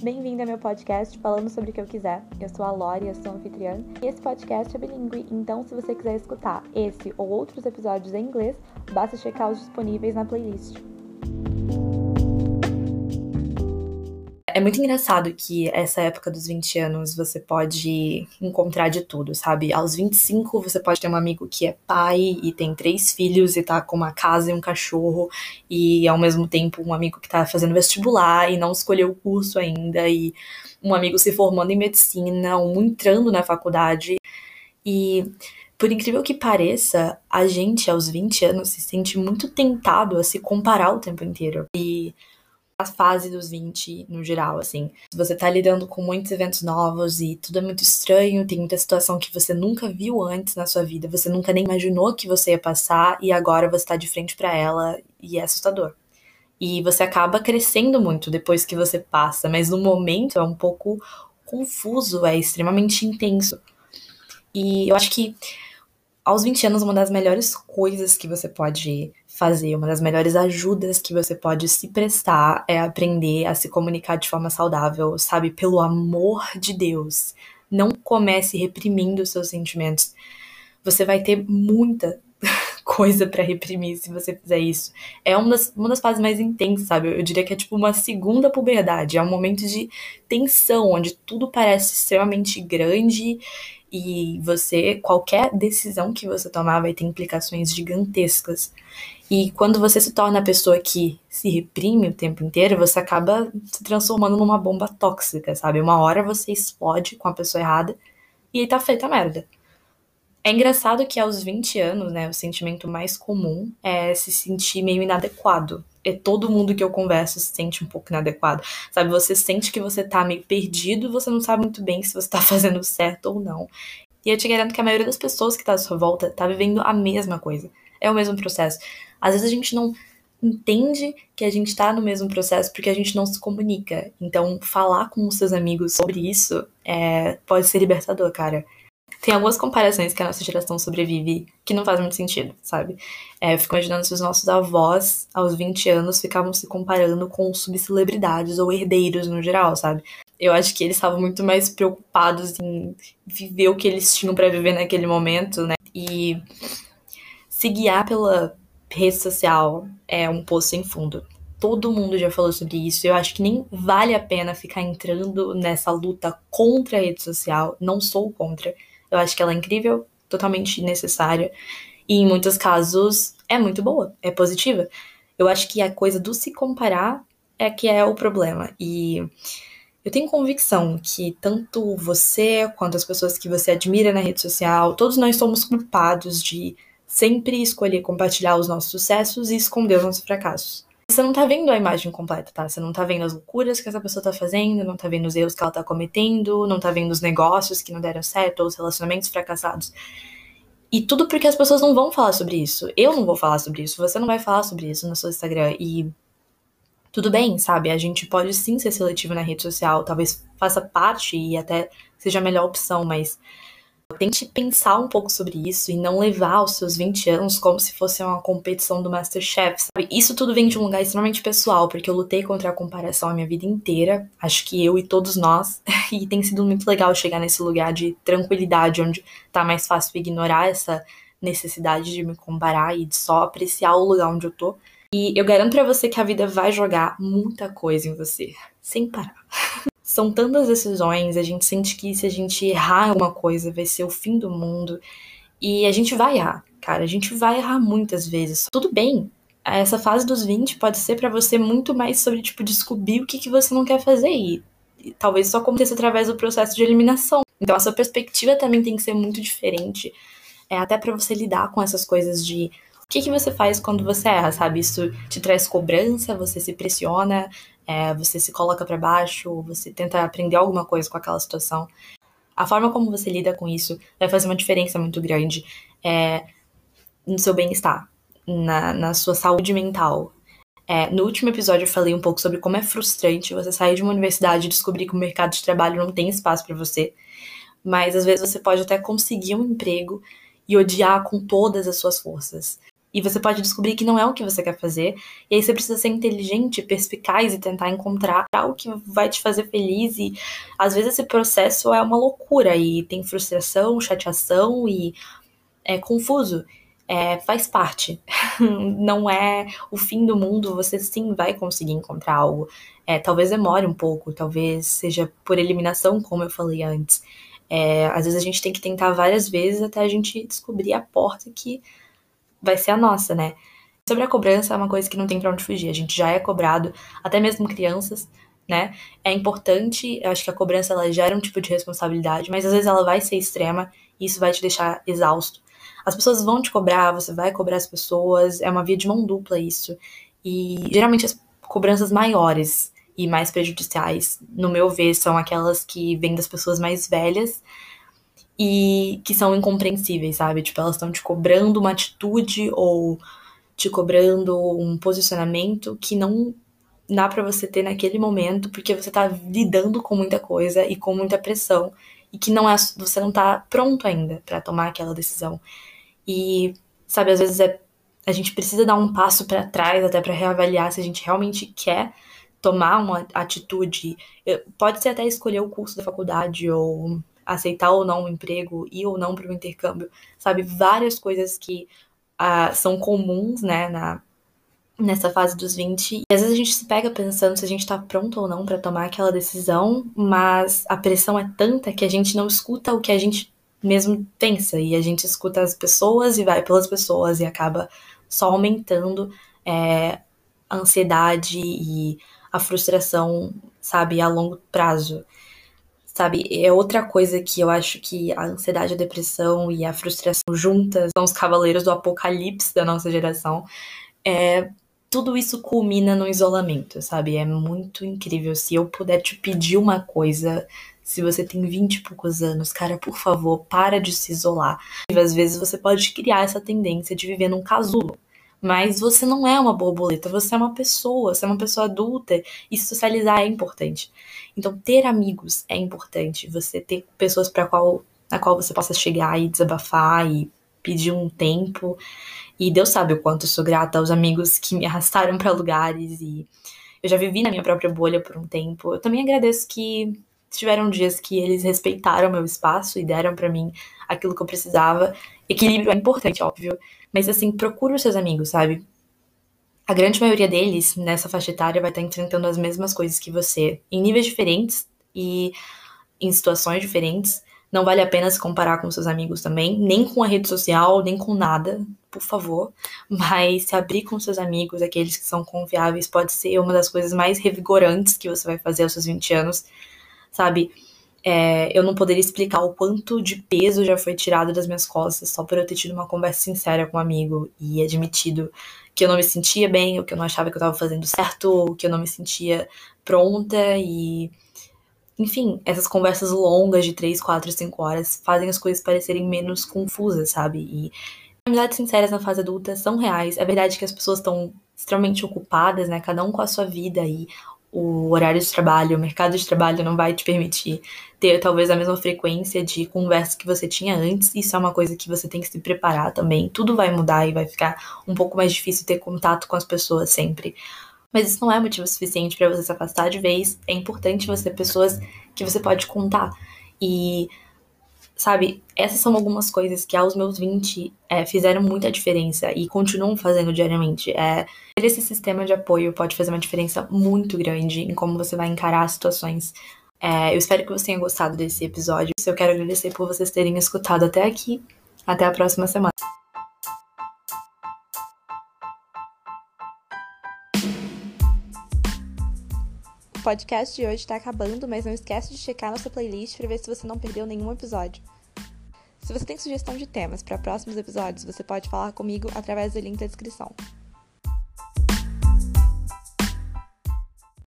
Bem-vindo ao meu podcast falando sobre o que eu quiser. Eu sou a Lori, eu sou anfitriã. E esse podcast é bilíngue, então se você quiser escutar esse ou outros episódios em inglês, basta checar os disponíveis na playlist. É muito engraçado que essa época dos 20 anos você pode encontrar de tudo, sabe? Aos 25 você pode ter um amigo que é pai e tem três filhos e tá com uma casa e um cachorro, e ao mesmo tempo um amigo que tá fazendo vestibular e não escolheu o curso ainda, e um amigo se formando em medicina, um entrando na faculdade. E por incrível que pareça, a gente aos 20 anos se sente muito tentado a se comparar o tempo inteiro. E a fase dos 20 no geral, assim. Você tá lidando com muitos eventos novos e tudo é muito estranho, tem muita situação que você nunca viu antes na sua vida, você nunca nem imaginou que você ia passar e agora você tá de frente para ela e é assustador. E você acaba crescendo muito depois que você passa, mas no momento é um pouco confuso, é extremamente intenso. E eu acho que aos 20 anos, uma das melhores coisas que você pode fazer, uma das melhores ajudas que você pode se prestar é aprender a se comunicar de forma saudável, sabe? Pelo amor de Deus. Não comece reprimindo os seus sentimentos. Você vai ter muita coisa para reprimir se você fizer isso. É uma das, uma das fases mais intensas, sabe? Eu diria que é tipo uma segunda puberdade. É um momento de tensão, onde tudo parece extremamente grande e você, qualquer decisão que você tomar vai ter implicações gigantescas. E quando você se torna a pessoa que se reprime o tempo inteiro, você acaba se transformando numa bomba tóxica, sabe? Uma hora você explode com a pessoa errada e aí tá feita a merda. É engraçado que aos 20 anos, né, o sentimento mais comum é se sentir meio inadequado. É todo mundo que eu converso se sente um pouco inadequado. Sabe, você sente que você tá meio perdido, você não sabe muito bem se você tá fazendo certo ou não. E eu te garanto que a maioria das pessoas que tá à sua volta tá vivendo a mesma coisa. É o mesmo processo. Às vezes a gente não entende que a gente tá no mesmo processo porque a gente não se comunica. Então, falar com os seus amigos sobre isso é, pode ser libertador, cara. Tem algumas comparações que a nossa geração sobrevive que não faz muito sentido, sabe? É, eu fico imaginando se os nossos avós, aos 20 anos, ficavam se comparando com subcelebridades ou herdeiros no geral, sabe? Eu acho que eles estavam muito mais preocupados em viver o que eles tinham para viver naquele momento, né? E se guiar pela rede social é um poço sem fundo. Todo mundo já falou sobre isso. Eu acho que nem vale a pena ficar entrando nessa luta contra a rede social. Não sou contra. Eu acho que ela é incrível, totalmente necessária. E em muitos casos é muito boa, é positiva. Eu acho que a coisa do se comparar é que é o problema. E eu tenho convicção que tanto você quanto as pessoas que você admira na rede social, todos nós somos culpados de sempre escolher compartilhar os nossos sucessos e esconder os nossos fracassos. Você não tá vendo a imagem completa, tá? Você não tá vendo as loucuras que essa pessoa tá fazendo, não tá vendo os erros que ela tá cometendo, não tá vendo os negócios que não deram certo ou os relacionamentos fracassados. E tudo porque as pessoas não vão falar sobre isso. Eu não vou falar sobre isso, você não vai falar sobre isso no seu Instagram. E tudo bem, sabe? A gente pode sim ser seletivo na rede social, talvez faça parte e até seja a melhor opção, mas Tente pensar um pouco sobre isso e não levar os seus 20 anos como se fosse uma competição do Masterchef, sabe? Isso tudo vem de um lugar extremamente pessoal, porque eu lutei contra a comparação a minha vida inteira. Acho que eu e todos nós. E tem sido muito legal chegar nesse lugar de tranquilidade, onde tá mais fácil ignorar essa necessidade de me comparar e de só apreciar o lugar onde eu tô. E eu garanto para você que a vida vai jogar muita coisa em você, sem parar. são tantas decisões, a gente sente que se a gente errar alguma coisa vai ser o fim do mundo. E a gente vai errar, cara, a gente vai errar muitas vezes. Tudo bem, essa fase dos 20 pode ser para você muito mais sobre, tipo, descobrir o que, que você não quer fazer. E, e talvez isso aconteça através do processo de eliminação. Então a sua perspectiva também tem que ser muito diferente. É, até para você lidar com essas coisas de o que, que você faz quando você erra, sabe? Isso te traz cobrança, você se pressiona, é, você se coloca para baixo, você tenta aprender alguma coisa com aquela situação. A forma como você lida com isso vai fazer uma diferença muito grande é, no seu bem-estar, na, na sua saúde mental. É, no último episódio eu falei um pouco sobre como é frustrante você sair de uma universidade e descobrir que o mercado de trabalho não tem espaço para você. Mas às vezes você pode até conseguir um emprego e odiar com todas as suas forças. E você pode descobrir que não é o que você quer fazer. E aí você precisa ser inteligente, perspicaz e tentar encontrar algo que vai te fazer feliz. E às vezes esse processo é uma loucura e tem frustração, chateação e é confuso. É, faz parte. não é o fim do mundo, você sim vai conseguir encontrar algo. É, talvez demore um pouco, talvez seja por eliminação, como eu falei antes. É, às vezes a gente tem que tentar várias vezes até a gente descobrir a porta que vai ser a nossa, né? Sobre a cobrança é uma coisa que não tem para onde fugir. A gente já é cobrado, até mesmo crianças, né? É importante, eu acho que a cobrança ela gera um tipo de responsabilidade, mas às vezes ela vai ser extrema e isso vai te deixar exausto. As pessoas vão te cobrar, você vai cobrar as pessoas, é uma via de mão dupla isso. E geralmente as cobranças maiores e mais prejudiciais, no meu ver, são aquelas que vêm das pessoas mais velhas e que são incompreensíveis, sabe? Tipo, elas estão te cobrando uma atitude ou te cobrando um posicionamento que não dá para você ter naquele momento, porque você tá lidando com muita coisa e com muita pressão e que não é você não tá pronto ainda para tomar aquela decisão. E sabe, às vezes é a gente precisa dar um passo para trás até para reavaliar se a gente realmente quer tomar uma atitude. Pode ser até escolher o curso da faculdade ou aceitar ou não um emprego, ir ou não para o intercâmbio, sabe? Várias coisas que uh, são comuns, né, na, nessa fase dos 20. E às vezes a gente se pega pensando se a gente tá pronto ou não para tomar aquela decisão, mas a pressão é tanta que a gente não escuta o que a gente mesmo pensa e a gente escuta as pessoas e vai pelas pessoas e acaba só aumentando é, a ansiedade e a frustração, sabe, a longo prazo sabe? É outra coisa que eu acho que a ansiedade, a depressão e a frustração juntas são os cavaleiros do apocalipse da nossa geração. É, tudo isso culmina no isolamento, sabe? É muito incrível. Se eu puder te pedir uma coisa, se você tem 20 e poucos anos, cara, por favor, para de se isolar. Às vezes você pode criar essa tendência de viver num casulo. Mas você não é uma borboleta, você é uma pessoa, você é uma pessoa adulta e socializar é importante. Então, ter amigos é importante, você ter pessoas para qual na qual você possa chegar e desabafar e pedir um tempo. E Deus sabe o quanto eu sou grata aos amigos que me arrastaram para lugares e eu já vivi na minha própria bolha por um tempo. Eu também agradeço que tiveram dias que eles respeitaram meu espaço e deram para mim aquilo que eu precisava. Equilíbrio é importante, óbvio, mas assim, procura os seus amigos, sabe? A grande maioria deles, nessa faixa etária, vai estar enfrentando as mesmas coisas que você, em níveis diferentes e em situações diferentes. Não vale a pena se comparar com seus amigos também, nem com a rede social, nem com nada, por favor. Mas se abrir com seus amigos, aqueles que são confiáveis, pode ser uma das coisas mais revigorantes que você vai fazer aos seus 20 anos, sabe? É, eu não poderia explicar o quanto de peso já foi tirado das minhas costas só por eu ter tido uma conversa sincera com um amigo e admitido que eu não me sentia bem, ou que eu não achava que eu estava fazendo certo, ou que eu não me sentia pronta e. Enfim, essas conversas longas de 3, 4, 5 horas fazem as coisas parecerem menos confusas, sabe? E amizades sinceras na fase adulta são reais. É verdade que as pessoas estão extremamente ocupadas, né? Cada um com a sua vida e o horário de trabalho, o mercado de trabalho não vai te permitir ter talvez a mesma frequência de conversa que você tinha antes. Isso é uma coisa que você tem que se preparar também. Tudo vai mudar e vai ficar um pouco mais difícil ter contato com as pessoas sempre. Mas isso não é motivo suficiente para você se afastar de vez. É importante você ter pessoas que você pode contar. E sabe, essas são algumas coisas que aos meus 20 é, fizeram muita diferença e continuam fazendo diariamente. É, ter esse sistema de apoio pode fazer uma diferença muito grande em como você vai encarar as situações. É, eu espero que você tenha gostado desse episódio. Eu quero agradecer por vocês terem escutado até aqui. Até a próxima semana. Podcast de hoje está acabando, mas não esquece de checar nossa playlist para ver se você não perdeu nenhum episódio. Se você tem sugestão de temas para próximos episódios, você pode falar comigo através do link da descrição.